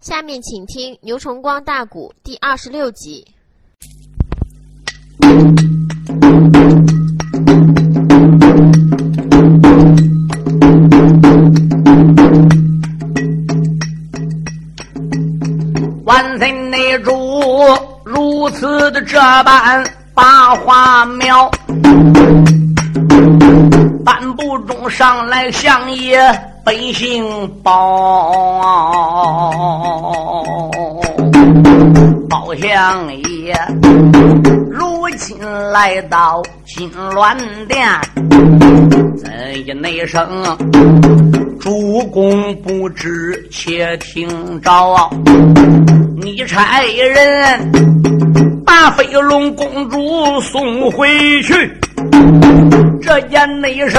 下面请听《牛崇光大鼓》第二十六集。万岁内主如此的这般把话描，半步中上来相爷百姓包，包相爷，如今来到金銮殿，怎一内声？主公不知，且听着。你差人把飞龙公主送回去，这件内事，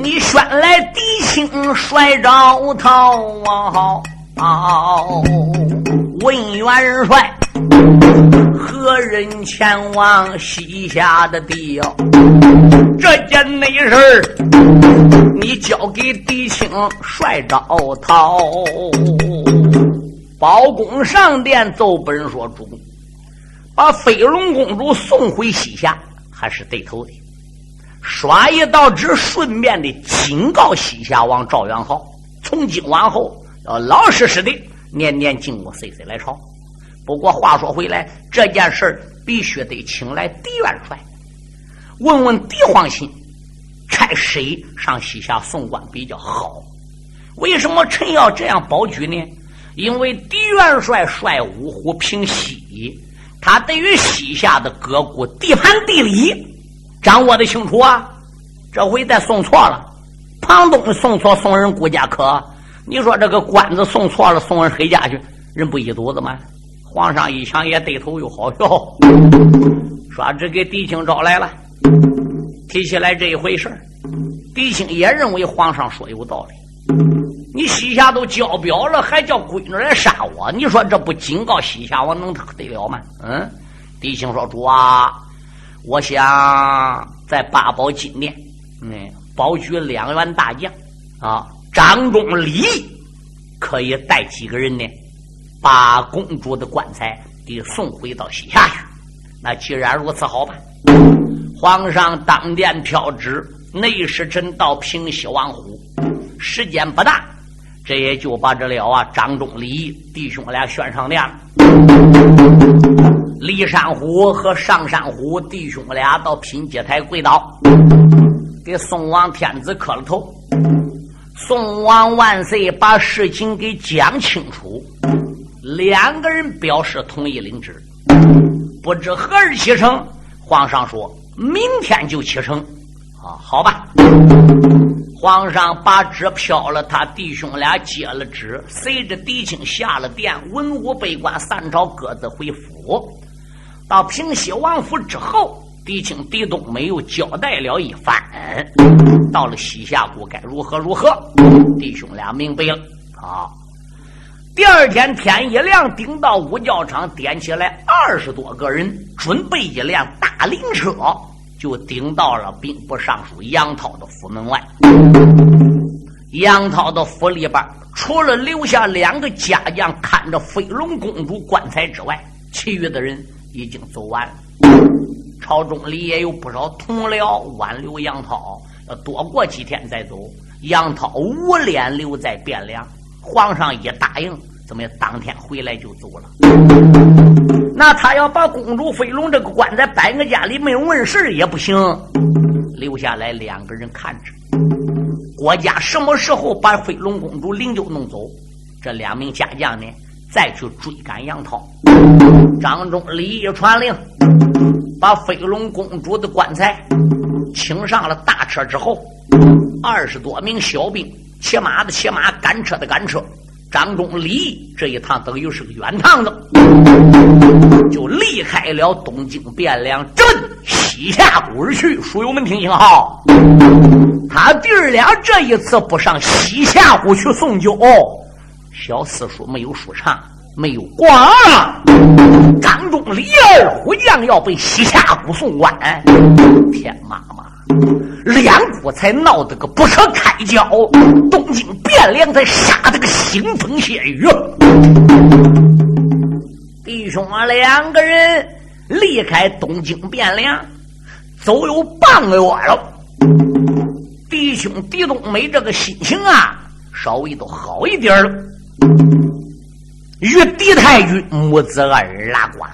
你选来狄青帅赵涛啊！问元帅，何人前往西夏的地？这件内事，你交给狄青帅赵涛。包公上殿奏本说：“主公，把飞龙公主送回西夏，还是对头的。刷一道纸，顺便的警告西夏王赵元昊，从今往后要老老实实的，年年进过，岁岁来朝。不过话说回来，这件事必须得请来狄元帅。”问问狄皇亲，差谁上西夏送官比较好？为什么臣要这样保举呢？因为狄元帅率五虎平西，他对于西夏的各国地盘地理掌握的清楚啊。这回再送错了，庞东送错送人顾家可，你说这个官子送错了送人黑家去，人不一肚子吗？皇上一想也对头又好笑，说这给狄青找来了。提起来这一回事狄青也认为皇上说有道理。你西夏都交表了，还叫闺女来杀我？你说这不警告西夏我能得了吗？嗯，狄青说：“主啊，我想在八宝金殿，嗯，保举两员大将啊，张忠、李可以带几个人呢，把公主的棺材给送回到西夏去。那既然如此，好吧。”皇上当殿飘旨，内侍臣到平西王府，时间不大，这也就把这了啊。张忠、李弟兄俩选上殿了。李山虎和上山虎弟兄俩到品阶台跪倒，给宋王天子磕了头。宋王万岁，把事情给讲清楚。两个人表示同意领旨，不知何日启程。皇上说。明天就启程，啊，好吧。皇上把纸飘了，他弟兄俩接了纸，随着狄青下了殿，文武百官三朝各自回府。到平西王府之后，狄青、狄东没有交代了一番。到了西夏国，该如何如何？弟兄俩明白了。好，第二天天一亮，顶到五教场，点起来二十多个人，准备一辆大灵车。就顶到了兵部尚书杨涛的府门外。杨涛的府里边，除了留下两个家将看着飞龙公主棺材之外，其余的人已经走完了。朝中里也有不少同僚挽留杨涛，要多过几天再走。杨涛无脸留在汴梁，皇上一答应，怎么当天回来就走了。那他要把公主飞龙这个棺材摆个家里没有问事也不行，留下来两个人看着。国家什么时候把飞龙公主灵柩弄走？这两名家将呢，再去追赶杨涛。张忠李一传令，把飞龙公主的棺材请上了大车之后，二十多名小兵骑马的骑马，赶车的赶车。张忠礼这一趟等于是个远趟子，就离开了东京汴梁，镇西夏谷而去。书友们听清哈，他弟儿俩这一次不上西夏谷去送酒，小四叔没有说唱，没有光。张忠李二虎将要被西夏国送官，天妈妈！两国才闹得个不可开交，东京汴梁才杀得个腥风血雨。弟兄啊，两个人离开东京汴梁，走有半个月了。弟兄狄冬梅这个心情啊，稍微都好一点了。与狄太君母子二人拉呱。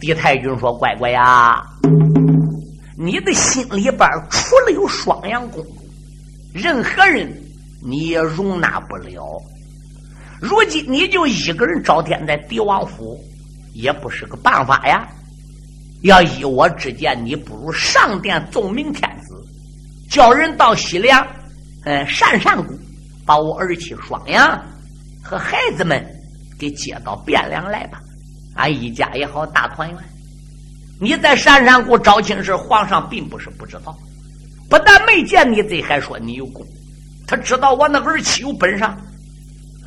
狄太君说：“乖乖呀。”你的心里边除了有双阳公，任何人你也容纳不了。如今你就一个人招天在帝王府，也不是个办法呀。要依我之见，你不如上殿奏明天子，叫人到西凉，嗯，善善谷，把我儿妻双阳和孩子们给接到汴梁来吧，俺一家也好大团圆。你在山上给我招亲时，皇上并不是不知道，不但没见你这，还说你有功。他知道我那儿妻有本事，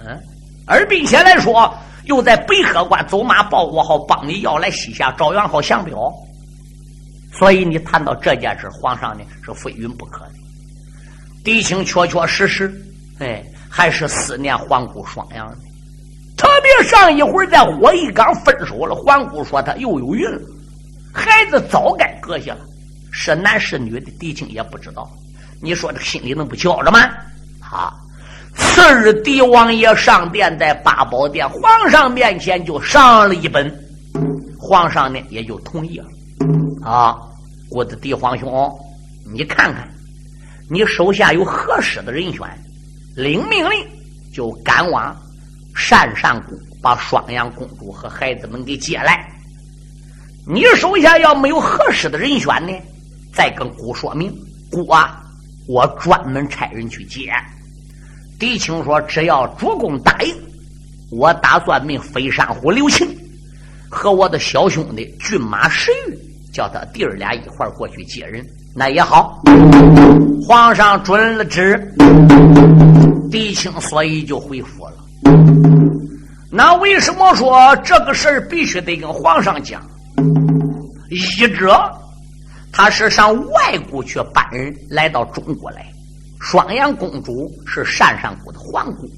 嗯，而并且来说，又在北河关走马报国号，帮你要来西夏招元号降表。所以你谈到这件事，皇上呢是非允不可的。狄青确确实实，哎，还是思念皇姑双阳的。特别上一回在火一岗分手了，皇姑说他又有孕了。孩子早该搁下了，是男是女的，狄青也不知道。你说这心里能不焦着吗？啊！次日，狄王爷上殿，在八宝殿皇上面前就上了一本，皇上呢也就同意了。啊，我的狄皇兄，你看看，你手下有合适的人选，领命令就赶往善善宫，把双阳公主和孩子们给接来。你手下要没有合适的人选呢，再跟姑说明。姑啊，我专门差人去接。狄青说：“只要主公答应，我打算命飞山虎刘庆和我的小兄弟骏马石玉，叫他弟儿俩一块过去接人。那也好。”皇上准了旨，狄青所以就回府了。那为什么说这个事儿必须得跟皇上讲？一者，他是上外国去搬人来到中国来，双阳公主是单上国的皇姑，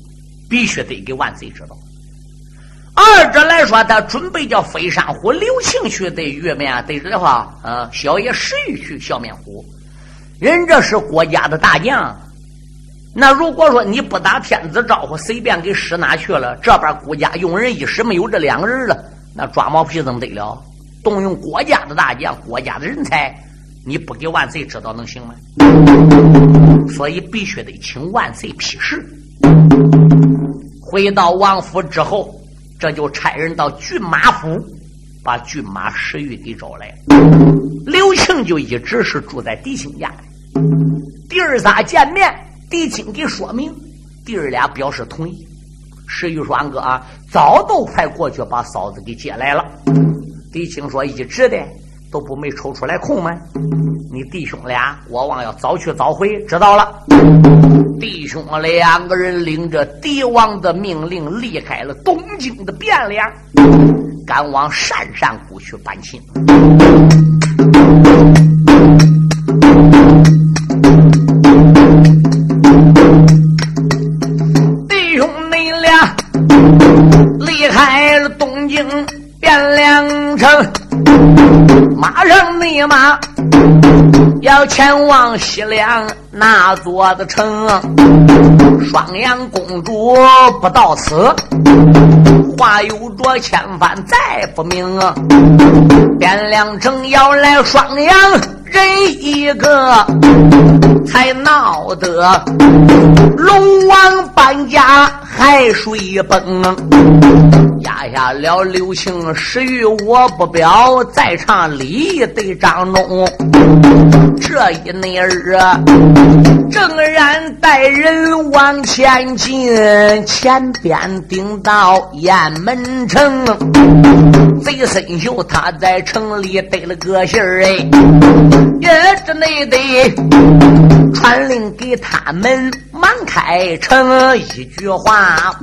必须得给万岁知道。二者来说，他准备叫飞山虎刘庆去对月面对着的话，呃，小爷石玉去笑面虎，人这是国家的大将。那如果说你不打天子招呼，随便给使哪去了，这边国家用人一时没有这两个人了，那抓毛皮怎么得了？动用国家的大将、国家的人才，你不给万岁知道能行吗？所以必须得请万岁批示。回到王府之后，这就差人到骏马府，把骏马石玉给找来。刘庆就一直是住在狄青家里。弟儿仨见面，狄青给说明，弟儿俩表示同意。石玉说：“俺哥啊，早都快过去把嫂子给接来了。”狄青说：“一直的都不没抽出来空吗？你弟兄俩，我望要早去早回，知道了。”弟兄两个人领着帝王的命令，离开了东京的汴梁，赶往山上谷去搬亲。前往西凉那座的城。双阳公主不到此，话有着千番再不明。汴梁城要来双阳人一个，才闹得龙王搬家海水崩。压下了刘庆石玉，我不表在场礼对张龙。这一内儿啊，正然带人往前进，前边顶到雁门城。贼孙秀他在城里得了个信儿哎，也只内得传令给他们。忙开城一句话，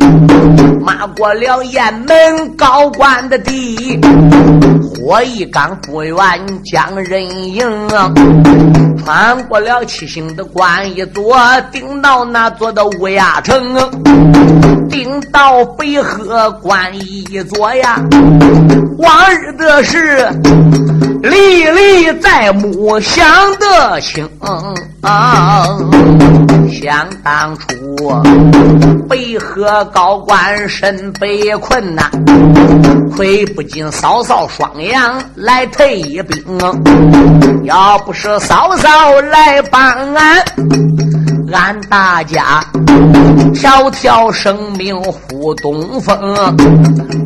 骂过了雁门高官的地，火一岗不远将人迎，穿过了七星的关一座，顶到那座的乌鸦城，顶到北河关一座呀。往日的事历历在目，想得清。想当初北河高官身被困呐，亏不进嫂嫂双娘来退一兵。要不是嫂嫂来帮俺。俺大家条条生命护东风，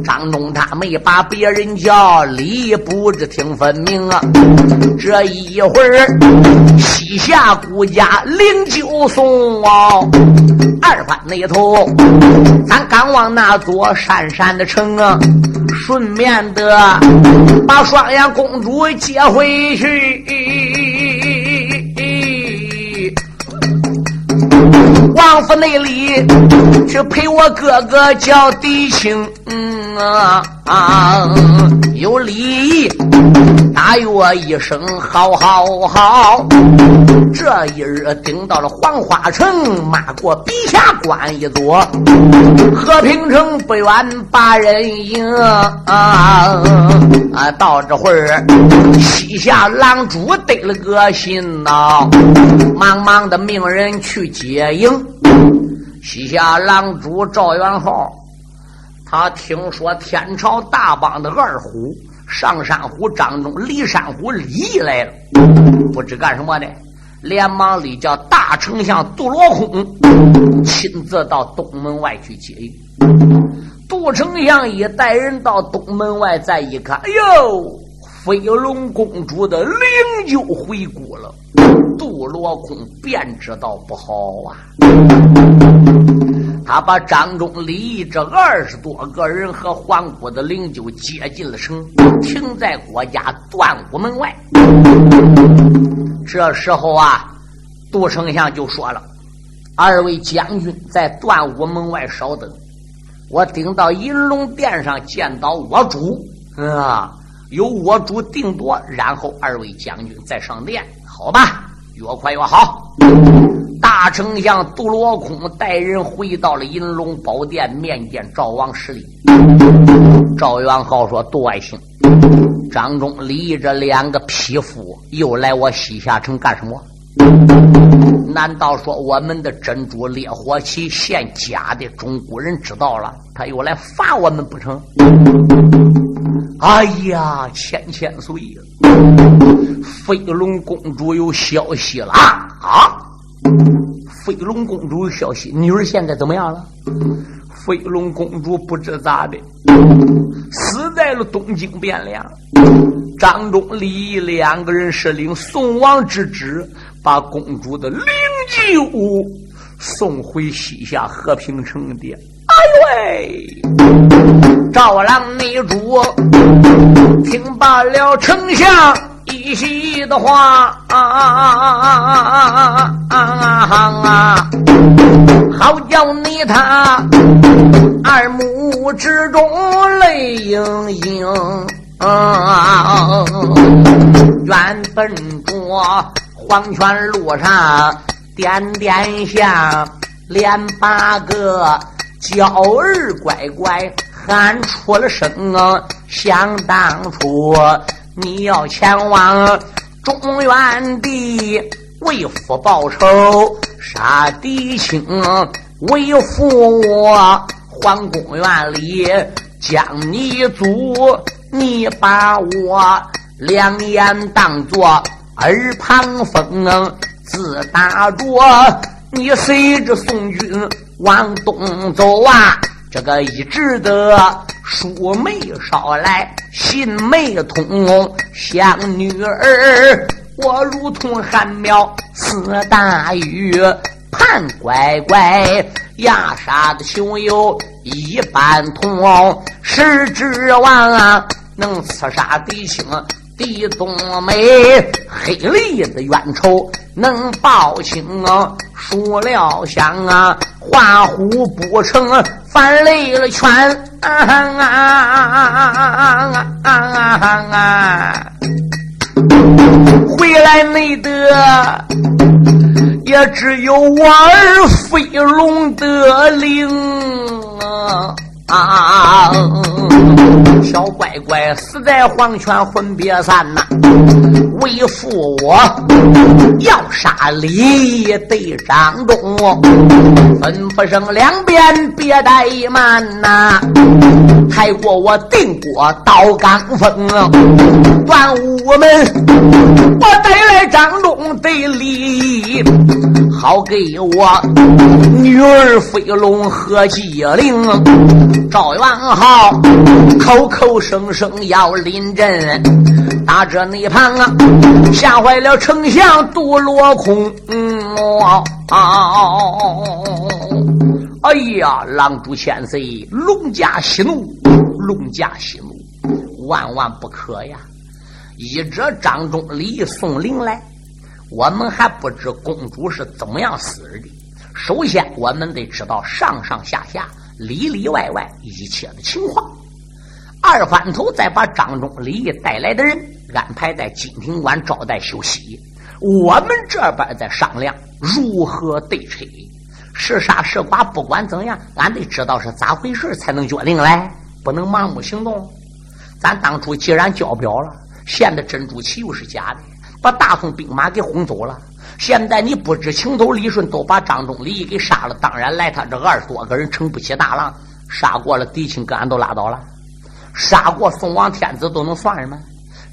张忠他没把别人叫，理不知听分明啊！这一会儿西夏孤家灵柩送啊，二番那头，咱刚往那座山山的城啊，顺便的把双阳公主接回去。王府那里去陪我哥哥叫弟兄，嗯啊。啊，有礼仪，答应我一声好好好。这一日顶到了黄花城，马过陛下关一座，和平城不远把人迎啊啊！到这会儿，西夏狼主得了个信呐，忙忙的命人去接应。西夏狼主赵元昊，他听说天朝大帮的二虎上山虎张忠、骊山虎李毅来了，不知干什么的，连忙里叫大丞相杜罗空亲自到东门外去接应。杜丞相一带人到东门外，再一看，哎呦，飞龙公主的灵柩回国了。杜罗空便知道不好啊！他把张忠、李义这二十多个人和皇姑的灵柩接进了城，停在国家断武门外。这时候啊，杜丞相就说了：“二位将军在断武门外稍等，我顶到银龙殿上见到我主啊，由我主定夺，然后二位将军再上殿，好吧？”越快越好。大丞相杜罗空带人回到了银龙宝殿，面见赵王施礼。赵元昊说：“杜爱卿，张忠、李这两个匹夫又来我西夏城干什么？难道说我们的珍珠烈火旗现假的？中国人知道了，他又来罚我们不成？”哎呀，千千岁呀！飞龙公主有消息了啊！飞龙公主有消息，女儿现在怎么样了？飞龙公主不知咋的，死在了东京汴梁。张忠、李两个人是领宋王之旨，把公主的灵柩送回西夏和平城的。哎呦喂！赵郎内主听罢了丞相一席的话，啊啊啊啊啊！好叫你他二目之中泪盈盈。原本着黄泉路上点点香，连八个。娇儿乖乖喊出了声啊！想当初你要前往中原地为父报仇，杀敌情，为父我皇宫院里将你阻，你把我两眼当作耳旁风，自打着你随着宋军。往东走啊，这个一直的书没捎来，信没通，像女儿我如同寒苗似大雨，盼乖乖压杀的熊有一般痛，是指望啊能刺杀敌情。地东美，黑里的冤仇能报清啊！输了香啊，画虎不成反累了圈啊啊啊啊啊啊回来没得，也只有我儿飞龙得灵啊！啊小乖乖死在黄泉魂别散呐，为父我要杀李对张忠，吩咐声两边别怠慢呐，太过我定国刀刚峰，端午门我带来张忠的礼，好给我女儿飞龙和机灵，赵元浩口口声声要临阵，打着内旁啊，吓坏了丞相杜落空。哦哎呀，狼主千岁，龙家息怒，龙家息怒，万万不可呀！依着张忠礼送灵来，我们还不知公主是怎么样死的。首先，我们得知道上上下下、里里外外一切的情况。二番头再把张忠礼带来的人安排在金庭馆招待休息。我们这边在商量如何对策。是杀是剐，不管怎样，俺得知道是咋回事才能决定来，不能盲目行动。咱当初既然交表了，现在珍珠旗又是假的，把大宋兵马给轰走了。现在你不知情头，李顺都把张忠礼给杀了。当然，来他这二十多个人撑不起大浪，杀过了狄青，跟俺都拉倒了。杀过宋王天子都能算什么？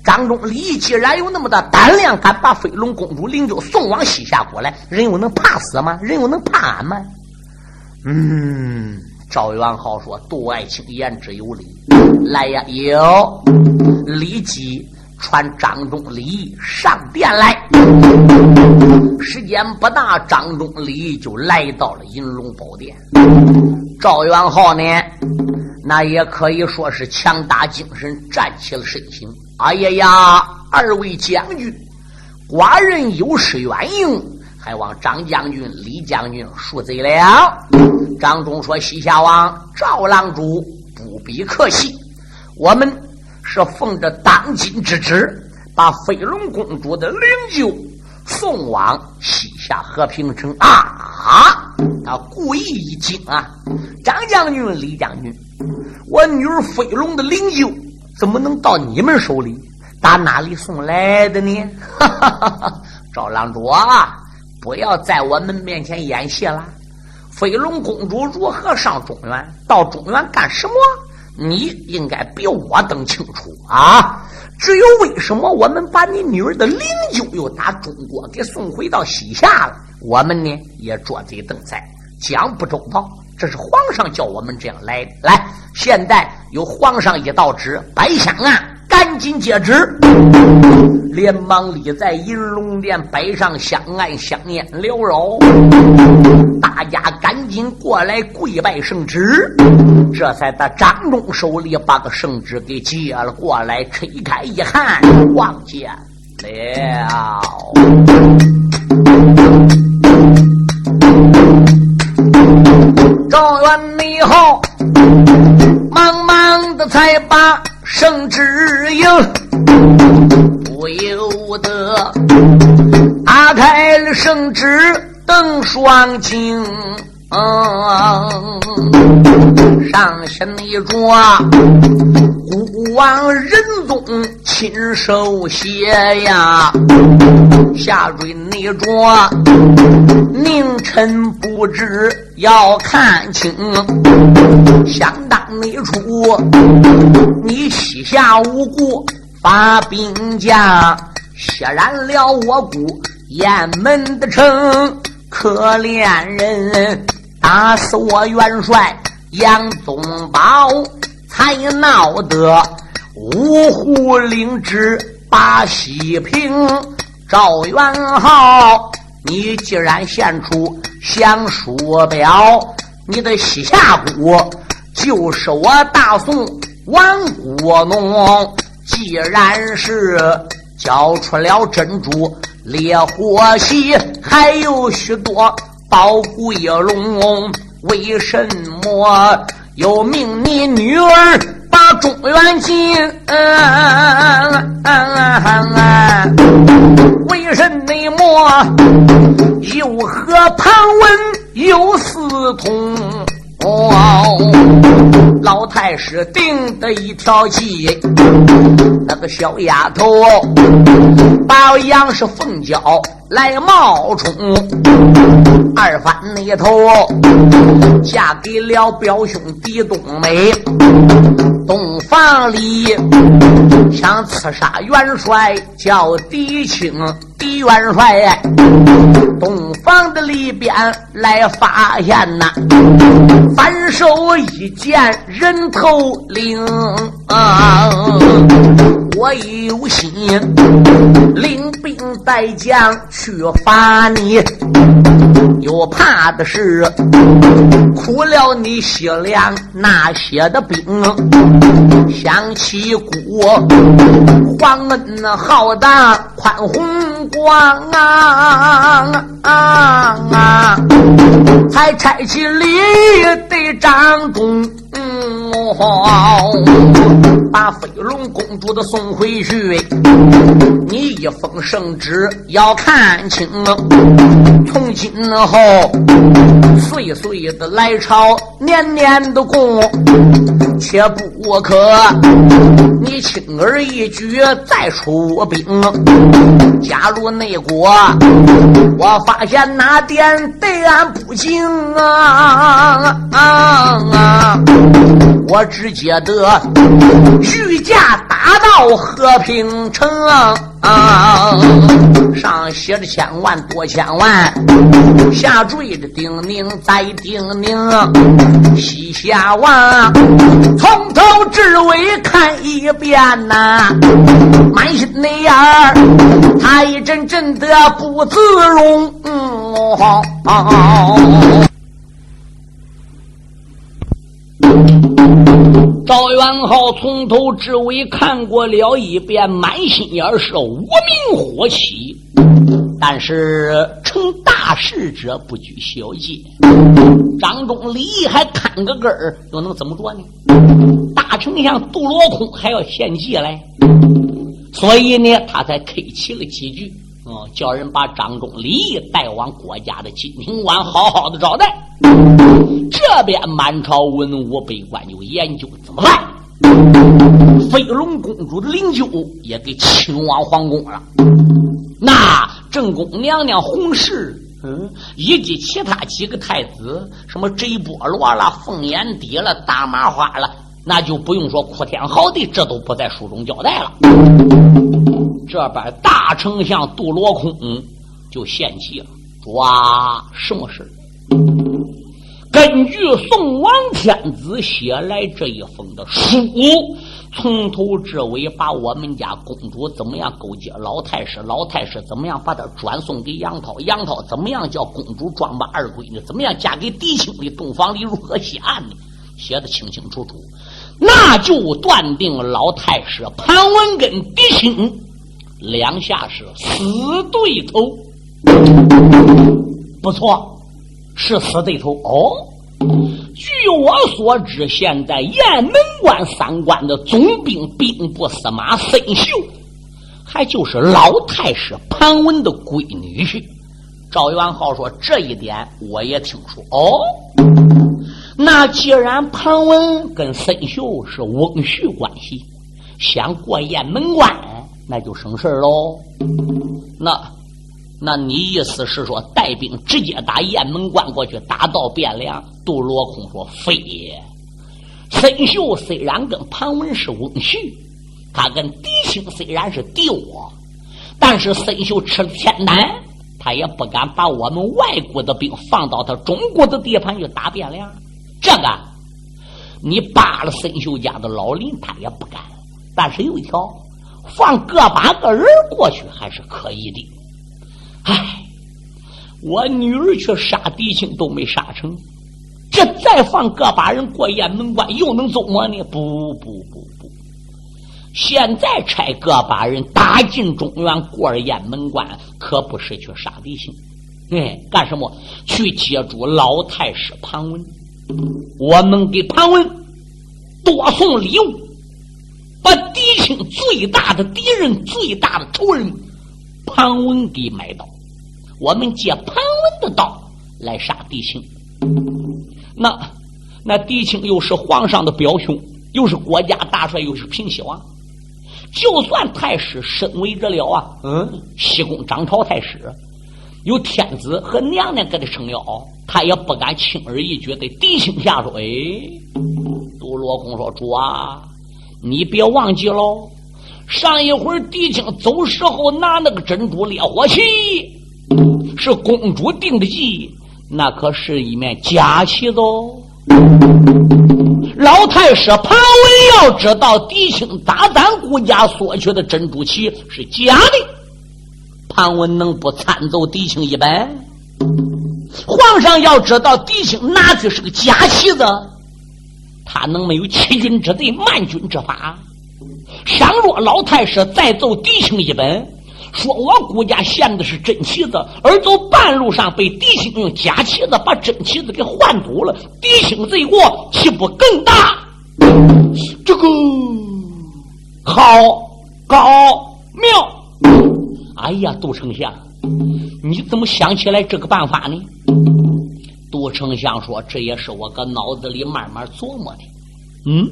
张忠礼既然有那么大胆量，敢把飞龙公主灵柩送往西夏国来，人又能怕死吗？人又能怕俺吗？嗯，赵元浩说：“杜爱卿言之有理。来呀，有，立即传张忠礼上殿来。时间不大，张忠礼就来到了银龙宝殿。赵元浩呢，那也可以说是强大精神，站起了身形。哎呀呀，二位将军，寡人有失远迎，还望张将军、李将军恕罪了。张忠说：“西夏王赵郎主不必客气，我们是奉着当今之旨，把飞龙公主的灵柩送往西夏和平城啊！”他故意一惊啊，张将军、李将军，我女儿飞龙的灵柩。怎么能到你们手里？打哪里送来的呢？哈哈哈哈赵郎主啊，不要在我们面前演戏了。飞龙公主如何上中原？到中原干什么？你应该比我更清楚啊！只有为什么我们把你女儿的灵柩又打中国给送回到西夏了？我们呢也捉贼瞪菜，讲不周到。这是皇上叫我们这样来的。来，现在有皇上一道旨，白香案赶紧接旨。连忙立在银龙殿摆上香案香烟缭绕，大家赶紧过来跪拜圣旨。这才在张忠手里把个圣旨给接了过来，拆开一看，望见了。赵元内后，忙忙的才把圣旨应，不由得打开了圣旨，瞪双睛。上写那着孤王仁宗亲手写呀，下坠你着宁臣不知要看清，相当你出你西夏无故发兵将，血染了我国雁门的城，可怜人。打死我元帅杨宗保，才闹得五虎领旨把西平。赵元昊，你既然献出降书表，你的西夏国就是我大宋亡国农。既然是交出了珍珠烈火旗，还有许多。宝贵龙，为什么又命你女儿把中原进，为什么又和庞文有？私通？老太师定的一条计，那个小丫头把杨氏凤娇来冒充，二番那头嫁给了表兄狄冬梅，洞房里想刺杀元帅叫狄青。狄元帅，洞房的里边来发现呐，反手一剑人头领，我有心领带将去罚你，又怕的是苦了你血凉那些的兵，想起古皇恩浩荡宽宏。光啊啊啊！才拆起礼对张公，把飞龙公主的送回去。你一封圣旨要看清，从今后岁岁的来朝，年年的供，切不可你轻而易举再出兵。假如内国我发现哪点对俺不敬啊啊啊！我直接的御驾打到和平城。啊！上写着千万多千万，下坠着叮咛再叮咛，西夏王从头至尾看一遍呐，满心的眼儿，他一阵阵的不自容。赵元浩从头至尾看过了一遍，满心眼是无名火起。但是成大事者不拘小节，张忠李还砍个根儿，又能怎么着呢？大丞相杜罗空还要献计来，所以呢，他才客气了几句，哦，叫人把张忠李带往国家的金庭馆，好好的招待。这边满朝文武百官就研究怎么办。飞龙公主的灵柩也给请往皇宫了。那正宫娘娘洪氏，嗯，以及其他几个太子，什么贼波罗了、凤眼蝶了、大麻花了，那就不用说哭天嚎地，这都不在书中交代了。这边大丞相杜罗空就献计了，抓什么事根据宋王天子写来这一封的书，从头至尾把我们家公主怎么样勾结老太师，老太师怎么样把她转送给杨涛，杨涛怎么样叫公主装扮二闺女，怎么样嫁给狄青的洞房里如何写案的，写的清清楚楚，那就断定老太师潘文跟狄青两下是死对头，不错。是死对头哦。据我所知，现在雁门关三关的总兵兵部司马孙秀，还就是老太师潘文的闺女婿。赵元浩说：“这一点我也听说。”哦，那既然庞文跟孙秀是翁婿关系，想过雁门关，那就省事喽。那。那你意思是说带兵直接打雁门关过去，打到汴梁？杜罗空说：“非也。孙秀虽然跟庞文是翁婿，他跟狄青虽然是弟我，但是孙秀吃了天胆，他也不敢把我们外国的兵放到他中国的地盘去打汴梁。这个你扒了孙秀家的老林，他也不敢。但是有一条，放个把个人过去还是可以的。”唉，我女儿却杀狄青都没杀成，这再放个把人过雁门关，又能怎么呢？不不不不，现在差个把人打进中原，过了雁门关，可不是去杀狄青，哎，干什么？去接住老太师庞文。我们给潘文多送礼物，把狄青最大的敌人、最大的仇人潘文给买到。我们借潘文的刀来杀狄青。那那狄青又是皇上的表兄，又是国家大帅，又是平西王。就算太师身为这了啊，嗯，西宫张朝太师，有天子和娘娘给他撑腰，他也不敢轻而易举对狄青下手。哎，杜罗公说：“主啊，你别忘记喽，上一回狄青走时候拿那个珍珠烈火旗，是公主定的计，那可是一面假旗子哦。”老太师潘文要知道狄青大胆顾家索取的珍珠旗是假的，庞文能不参奏狄青一本？皇上要知道狄青拿去是个假旗子，他能没有欺君之罪、慢君之法？倘若老太师再奏狄青一本？说我顾家献的是真旗子，而走半路上被狄青用假旗子把真旗子给换走了，狄青罪过岂不更大？这个好高妙！哎呀，杜丞相，你怎么想起来这个办法呢？杜丞相说：“这也是我搁脑子里慢慢琢磨的。嗯，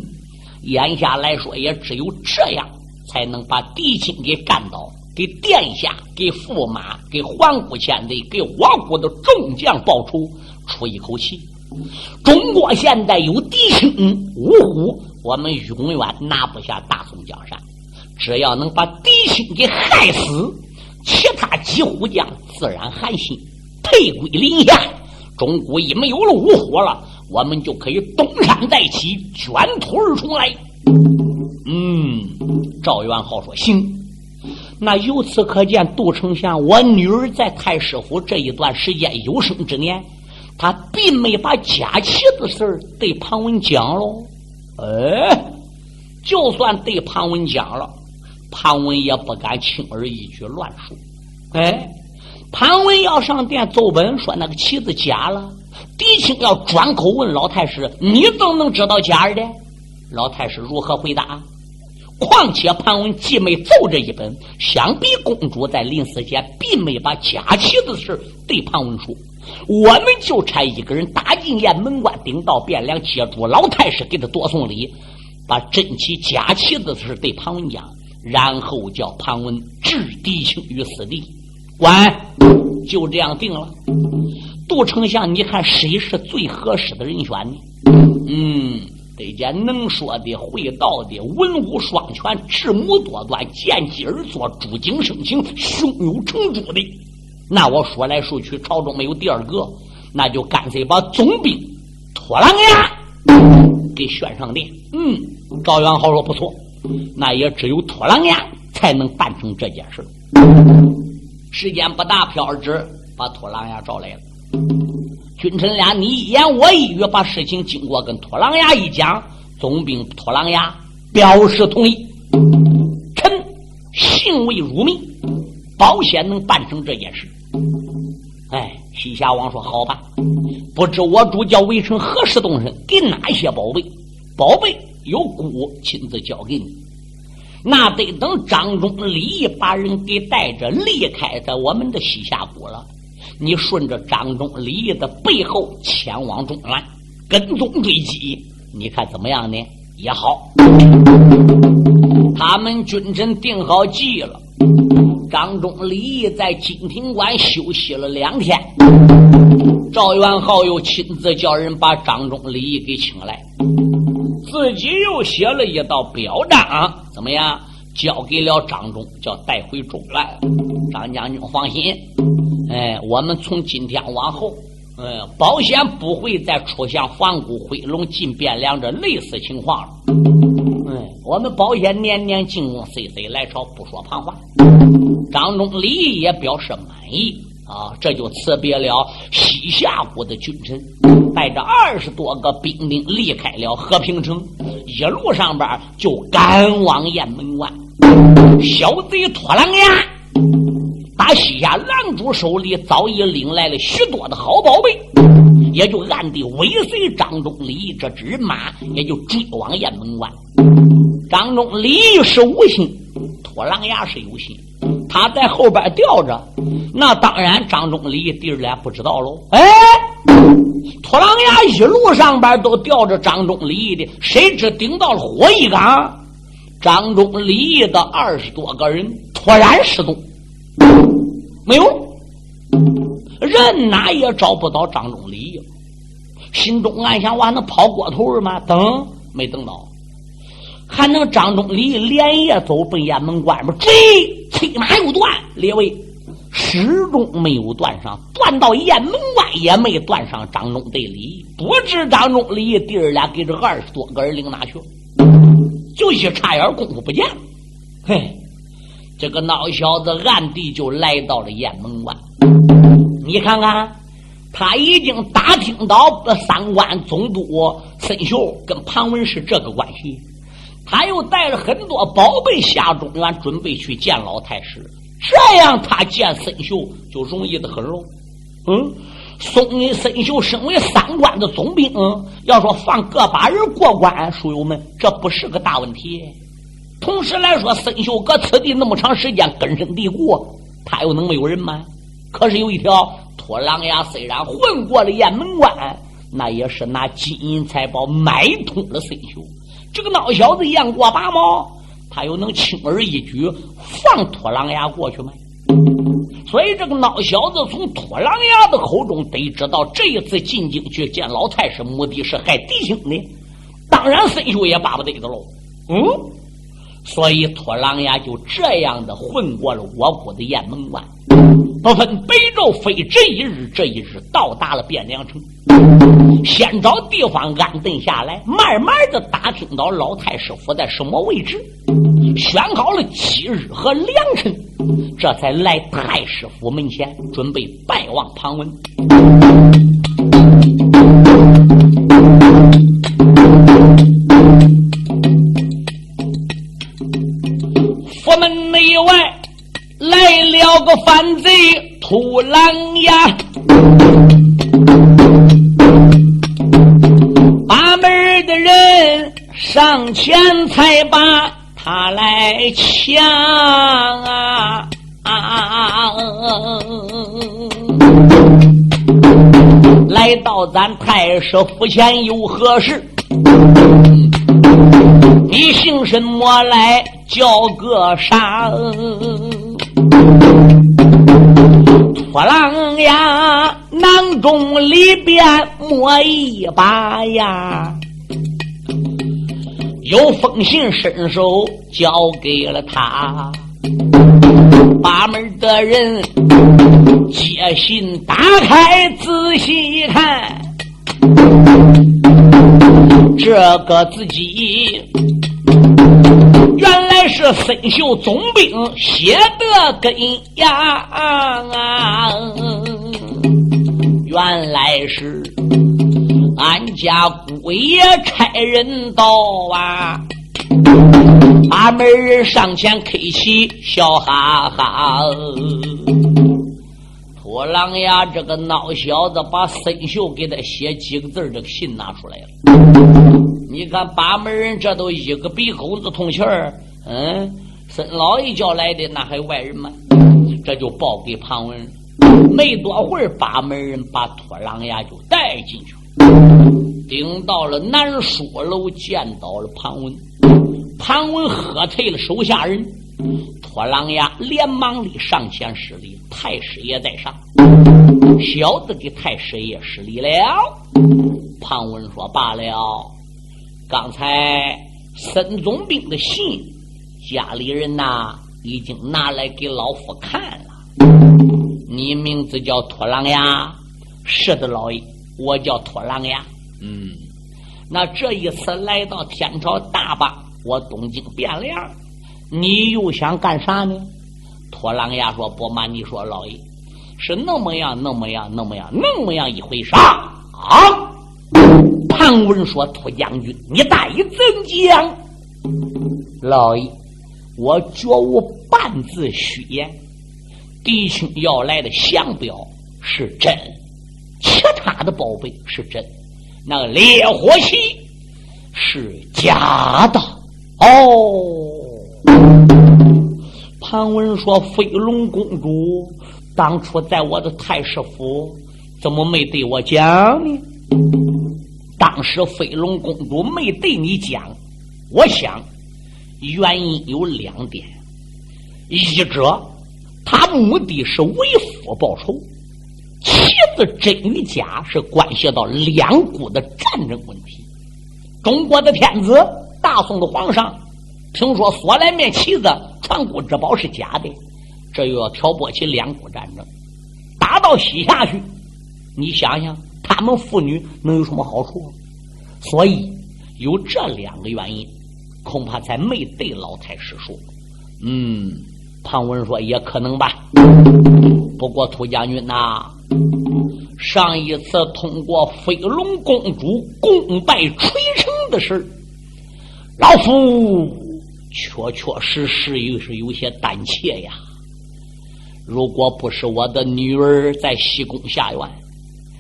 眼下来说，也只有这样才能把狄青给干倒。”给殿下、给驸马、给皇姑千岁、给我国的众将报仇，出一口气。中国现在有敌情五虎，我们永远拿不下大宋江山。只要能把敌情给害死，其他几虎将自然寒心，退归林下。中国已没有了五虎了，我们就可以东山再起，卷土而出来。嗯，赵元昊说行。那由此可见，杜丞相，我女儿在太师府这一段时间有生之年，她并没把假旗的事儿对庞文讲喽。哎，就算对庞文讲了，庞文也不敢轻而易举乱说。哎，庞文要上殿奏本说那个旗子假了，狄青要转口问老太师：“你怎么能知道假的？”老太师如何回答？况且潘文既没奏这一本，想必公主在临死前并没把假旗的事对潘文说。我们就差一个人打进雁门关，顶到汴梁，接住老太师，给他多送礼，把真旗假旗的事对潘文讲，然后叫潘文置敌情于死地。管，就这样定了。杜丞相，你看谁是最合适的人选呢？嗯。得见能说的、会道的、文武双全、智谋多端、见机而作、主景生情、胸有成竹的，那我说来说去，朝中没有第二个，那就干脆把总兵拖狼牙给选上殿。嗯，赵元豪说不错，那也只有托狼牙才能办成这件事。时间不大，飘儿旨把托狼牙找来了。君臣俩你一言我一语，把事情经过跟托狼牙一讲，总兵托狼牙表示同意。臣信为如命，保险能办成这件事。哎，西夏王说好吧，不知我主教微臣何时动身，给哪些宝贝？宝贝有姑亲自交给你，那得等张忠李义把人给带着离开在我们的西夏国了。你顺着张忠、李义的背后前往中原，跟踪追击，你看怎么样呢？也好。他们君臣定好计了。张忠、李义在金庭馆休息了两天。赵元昊又亲自叫人把张忠、李义给请来，自己又写了一道表彰，怎么样？交给了张忠，叫带回中原。张将军放心。哎，我们从今天往后，嗯，保险不会再出现皇姑飞龙进汴梁这类似情况了。嗯，我们保险年年进宫岁岁来朝，不说旁话。张忠礼也表示满意啊，这就辞别了西夏国的君臣，带着二十多个兵丁离开了和平城，一路上边就赶往雁门关。小贼拖狼牙。打西夏狼主手里早已领来了许多的好宝贝，也就暗地尾随张忠、李义这支人马，也就追往雁门关。张忠李是无心，拖狼牙是有心。他在后边吊着，那当然张忠李弟儿俩不知道喽。哎，托狼牙一路上边都吊着张忠李的，谁知顶到了火一岗，张忠李的二十多个人突然失踪，没有人，哪也找不到张忠李。心中暗想：我还能跑过头吗？等没等到，还能张忠礼连夜走奔雁门关吗？追，催马又断，列位始终没有断上，断到雁门关也没断上。张忠的礼，不知张忠礼弟儿俩给这二十多个人领哪去？就一差眼功夫不见了。嘿，这个孬小子暗地就来到了雁门关，你看看。他已经打听到三关总督孙秀跟庞文是这个关系，他又带了很多宝贝下中原，准备去见老太师。这样他见孙秀就容易的很喽。嗯，宋孙秀身为三关的总兵，要说放个把人过关，书友们这不是个大问题。同时来说，孙秀搁此地那么长时间根深蒂固，他又能没有人吗？可是有一条。托狼牙虽然混过了雁门关，那也是拿金银财宝买通了孙秀。这个孬小子验过拔毛，他又能轻而易举放托狼牙过去吗？所以这个孬小子从托狼牙的口中得知到，这一次进京去见老太师，目的是害弟兄的。当然，孙秀也巴不得的喽。嗯，所以托狼牙就这样的混过了我国的雁门关。不分北周，非这一日，这一日到达了汴梁城，先找地方安顿下来，慢慢的打听到老太师府在什么位置，选好了吉日和良辰，这才来太师府门前，准备拜望庞文。了个反贼土狼牙，把门的人上前才把他来抢啊！来到咱太师府前有何事？你姓什么来？叫个啥？托狼呀，囊中里边摸一把呀，有封信伸手交给了他。把门的人接信打开仔细一看，这个自己。原来是孙秀总兵写的根呀，原来是俺家姑爷差人到啊，把门人上前客气，笑哈哈。托狼牙这个孬小子把孙秀给他写几个字这个信拿出来了。你看八门人这都一个鼻孔子通气儿，嗯，孙老爷叫来的那还有外人吗？这就报给庞文。没多会儿，八门人把托狼牙就带进去了，顶到了南书楼，见到了庞文。庞文喝退了手下人，托狼牙连忙的上前施礼，太师爷在上，小子给太师爷施礼了。庞文说罢了。刚才孙总兵的信，家里人呐已经拿来给老夫看了。你名字叫托狼牙，是的，老爷，我叫托狼牙。嗯，那这一次来到天朝大坝，我东京汴梁，你又想干啥呢？托狼牙说：“不瞒你说，老爷，是那么样，那么样，那么样，那么样一回事啊。”庞文说：“托将军，你待怎讲？”老爷，我绝无半字虚言。弟兄要来的降表是真，其他的宝贝是真，那烈火旗是假的哦，潘文说：“飞龙公主当初在我的太师府，怎么没对我讲呢？当时飞龙公主没对你讲，我想原因有两点：一者，他目的是为父报仇；其次，真与假是关系到两国的战争问题。中国的天子。”大宋的皇上听说索来面旗子传国之宝是假的，这又要挑拨起两国战争，打到西夏去，你想想，他们妇女能有什么好处？所以有这两个原因，恐怕才没对老太师说。嗯，庞文说也可能吧。不过涂将军呐，上一次通过飞龙公主功败垂成的事老夫确确实实又是有些胆怯呀。如果不是我的女儿在西宫下院，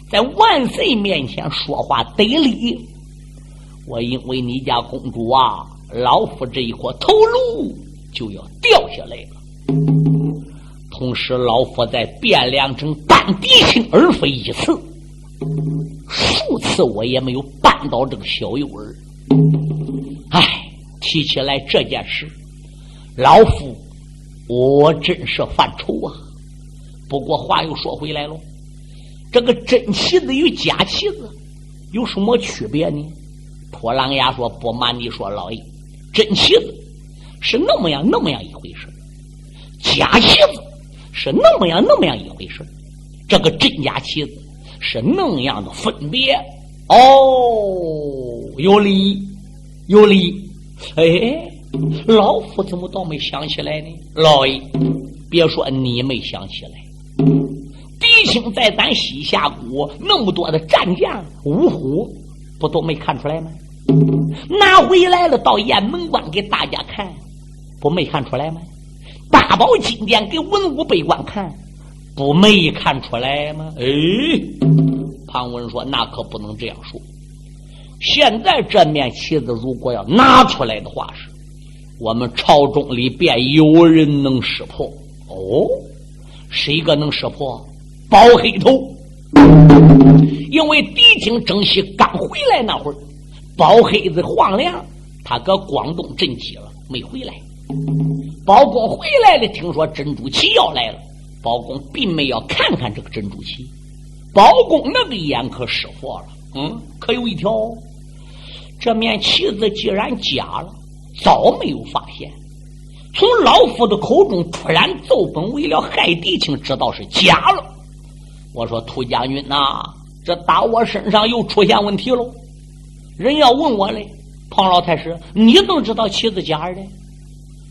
在万岁面前说话得理，我因为你家公主啊，老夫这一颗头颅就要掉下来了。同时，老夫在汴梁城半敌情而非一次，数次我也没有绊倒这个小幼儿。唉，提起来这件事，老夫我真是犯愁啊。不过话又说回来了，这个真旗子与假旗子有什么区别呢？托狼牙说：“不瞒你说，老爷，真旗子是那么样那么样一回事，假旗子是那么样那么样一回事。这个真假旗子是那样的分别。哦，有理。”有理，哎，老夫怎么倒没想起来呢？老爷，别说你没想起来，狄青在咱西夏国那么多的战将五虎，不都没看出来吗？拿回来了到雁门关给大家看，不没看出来吗？大宝金殿给文武百官看，不没看出来吗？哎，庞文说：“那可不能这样说。”现在这面旗子如果要拿出来的话，是我们朝中里便有人能识破。哦，谁个能识破？包黑头，因为敌情征西刚回来那会儿，包黑子黄良他搁广东镇机了，没回来。包公回来了，听说珍珠旗要来了，包公并没要看看这个珍珠旗。包公那个眼可识破了，嗯，可有一条。这面旗子既然假了，早没有发现。从老夫的口中突然奏本，为了害狄青，知道是假了。我说涂将军呐，这打我身上又出现问题喽。人要问我嘞，庞老太师，你怎么知道妻子假的？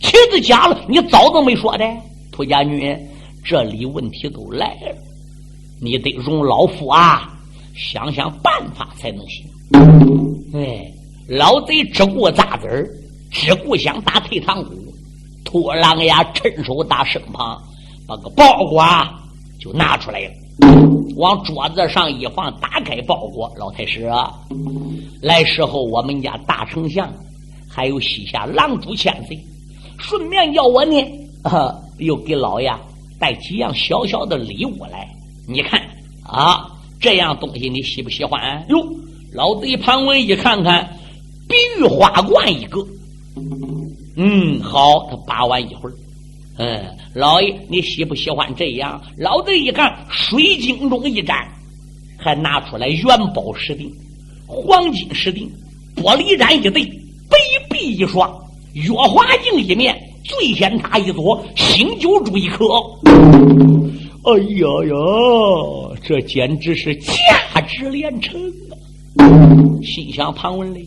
妻子假了，你早都没说的。涂将军，这里问题都来了，你得容老夫啊，想想办法才能行。哎。老贼只顾扎子儿，只顾想打退堂鼓。秃狼牙趁手打身旁，把个包裹就拿出来了，往桌子上一放，打开包裹。老太师啊，来时候我们家大丞相还有西夏郎主千岁，顺便要我呢，又给老爷带几样小小的礼物来。你看啊，这样东西你喜不喜欢？哟，老贼潘文一看看。碧玉花冠一个，嗯，好，他把玩一会儿。嗯，老爷，你喜不喜欢这样？老子一看，水晶中一盏，还拿出来元宝石锭、黄金石锭、玻璃盏一对，杯壁一双，月华镜一面，醉仙塔一座，醒酒珠一颗。哎呀呀，这简直是价值连城啊！心想庞文嘞。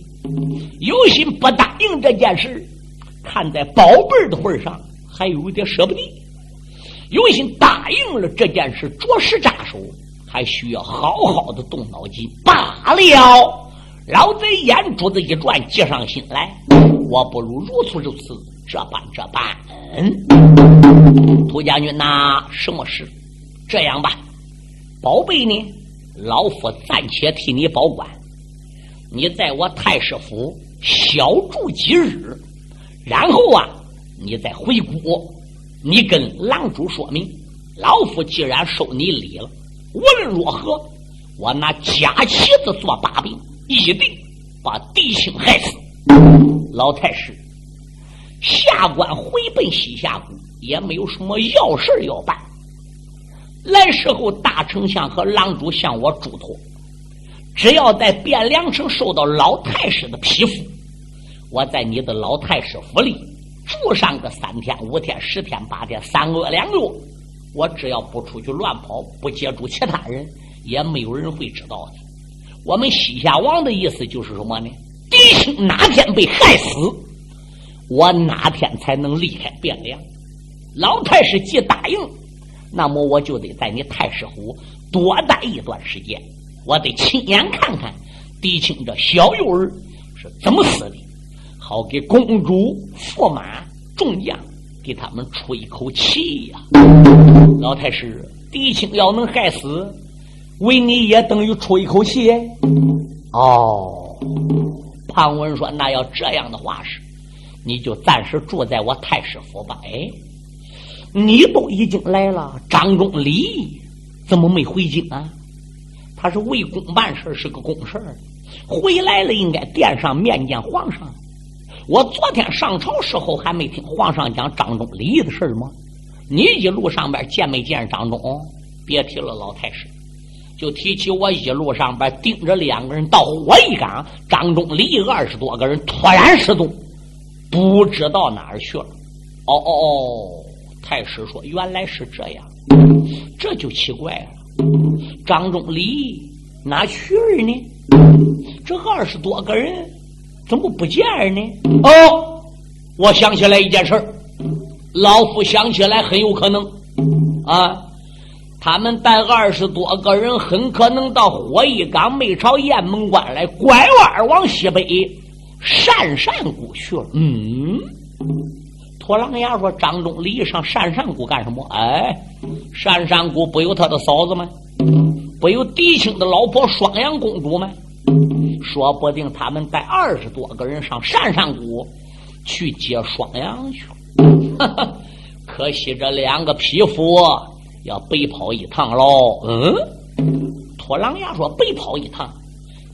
有心不答应这件事，看在宝贝的份上，还有一点舍不得；有心答应了这件事，着实扎手，还需要好好的动脑筋。罢了，老贼眼珠子一转，急上心来，我不如如此如此，这般这般。涂将军呐，什么事？这样吧，宝贝呢？老夫暂且替你保管。你在我太师府小住几日，然后啊，你再回国，你跟狼主说明，老夫既然收你礼了，无论如何，我拿假旗子做把柄，一定把狄青害死。老太师下官回奔西夏国，也没有什么要事要办。来时候，大丞相和狼主向我嘱托，只要在汴梁城受到老太师的批复。我在你的老太师府里住上个三天五天十天八天三个月两个月，我只要不出去乱跑，不接触其他人，也没有人会知道的。我们西夏王的意思就是什么呢？狄青哪天被害死，我哪天才能离开汴梁？老太师既答应，那么我就得在你太师府多待一段时间，我得亲眼看看狄青这小幼儿是怎么死的。好给公主、驸马、众将给他们出一口气呀！老太师，狄青要能害死，为你也等于出一口气。哦，庞文说：“那要这样的话是，你就暂时住在我太师府吧。”哎，你都已经来了，张忠礼怎么没回京啊？他是为公办事，是个公事回来了应该殿上面见皇上。我昨天上朝时候还没听皇上讲张忠礼的事吗？你一路上边见没见张忠？别提了，老太师，就提起我一路上边盯着两个人到火一岗，张忠礼二十多个人突然失踪，不知道哪儿去了。哦哦哦，太师说原来是这样，这就奇怪了，张忠礼哪去了呢？这二十多个人。怎么不见呢？哦，我想起来一件事儿老夫想起来很有可能啊，他们带二十多个人，很可能到火一岗没朝雁门关来，拐弯往西北鄯善谷去了。嗯，托狼牙说：“张忠礼上鄯善谷干什么？哎，鄯善谷不有他的嫂子吗？不有狄青的老婆双阳公主吗？”说不定他们带二十多个人上山上谷去接双阳去了，可惜这两个匹夫要北跑一趟喽。嗯，托狼牙说北跑一趟，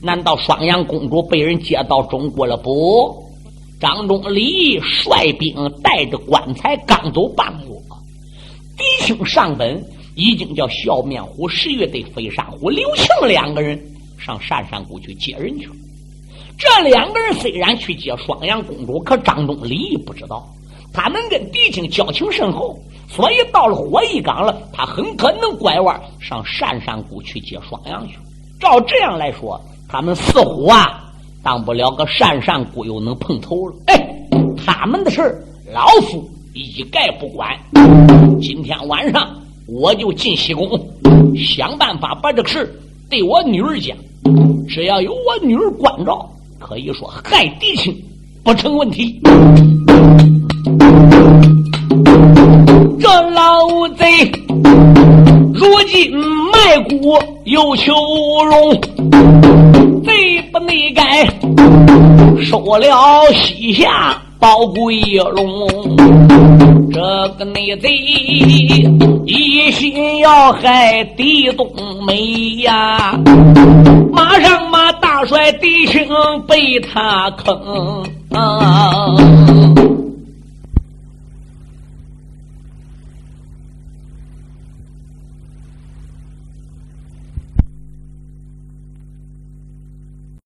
难道双阳公主被人接到中国了不？张忠礼率兵带着棺材刚走半个月，狄青上本已经叫笑面虎、十月对飞山虎、刘庆两个人。上山山谷去接人去。这两个人虽然去接双阳公主，可张东礼不知道，他们跟狄青交情深厚，所以到了火一岗了，他很可能拐弯上山山谷去接双阳去。照这样来说，他们似乎啊，当不了个山山谷又能碰头了。哎，他们的事老夫一概不管。今天晚上我就进西宫，想办法把这个事对我女儿讲。只要有我女儿关照，可以说害狄青不成问题。这老贼如今卖国又求荣，贼不内该收了西夏包贵龙。这个内贼一心要害狄冬梅呀，马上把大帅弟兄被他坑。